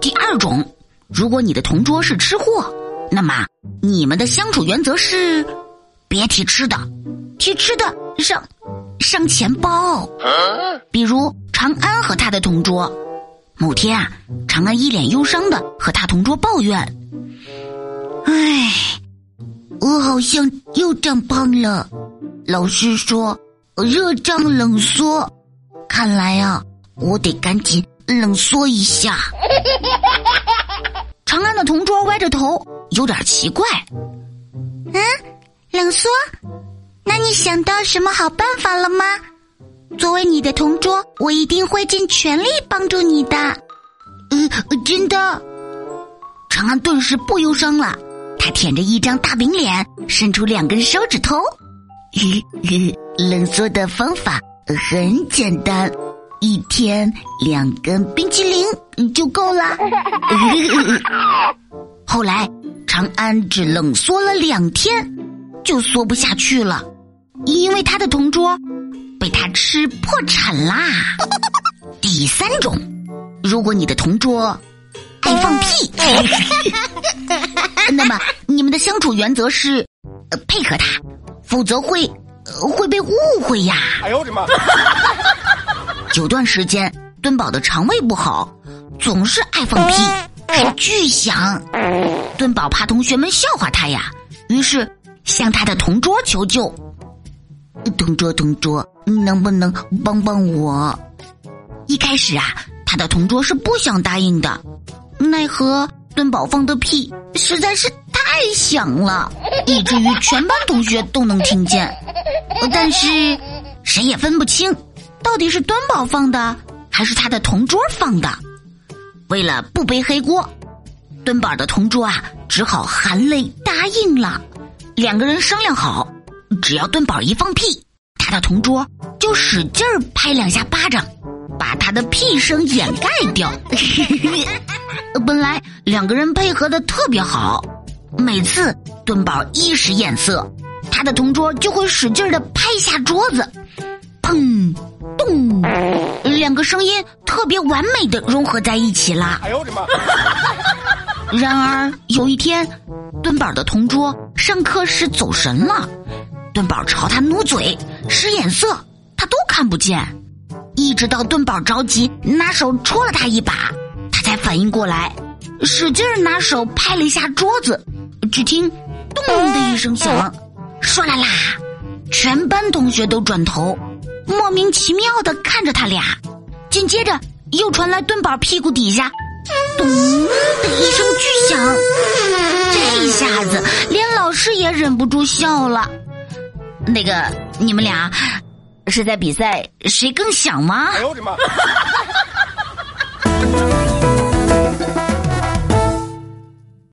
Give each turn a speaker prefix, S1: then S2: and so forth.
S1: 第二种，如果你的同桌是吃货，那么你们的相处原则是：别提吃的，提吃的伤伤钱包。比如长安和他的同桌，某天啊，长安一脸忧伤的和他同桌抱怨：“唉，我好像又长胖了。老师说热胀冷缩，看来啊，我得赶紧。”冷缩一下，长安的同桌歪着头，有点奇怪。
S2: 嗯，冷缩？那你想到什么好办法了吗？作为你的同桌，我一定会尽全力帮助你的。
S1: 嗯，真的。长安顿时不忧伤了，他舔着一张大饼脸，伸出两根手指头。冷缩的方法很简单。一天两根冰淇淋就够了。后来，长安只冷缩了两天，就缩不下去了，因为他的同桌被他吃破产啦。第三种，如果你的同桌爱放屁，那么你们的相处原则是配合他，否则会会被误会呀。哎呦我的妈！有段时间，敦宝的肠胃不好，总是爱放屁，是巨响。敦宝怕同学们笑话他呀，于是向他的同桌求救：“同桌，同桌，能不能帮帮我？”一开始啊，他的同桌是不想答应的，奈何敦宝放的屁实在是太响了，以至于全班同学都能听见，但是谁也分不清。到底是敦宝放的，还是他的同桌放的？为了不背黑锅，敦宝的同桌啊，只好含泪答应了。两个人商量好，只要敦宝一放屁，他的同桌就使劲儿拍两下巴掌，把他的屁声掩盖掉。本来两个人配合的特别好，每次敦宝一使眼色，他的同桌就会使劲的拍下桌子，咚，两个声音特别完美的融合在一起啦。哎呦我的妈！然而有一天，墩宝的同桌上课时走神了，墩宝朝他努嘴、使眼色，他都看不见。一直到墩宝着急拿手戳了他一把，他才反应过来，使劲拿手拍了一下桌子，只听“咚”的一声响，唰啦啦，全班同学都转头。莫名其妙的看着他俩，紧接着又传来墩宝屁股底下“咚”的一声巨响，这一下子连老师也忍不住笑了。那个，你们俩是在比赛谁更响吗？哎呦我的妈！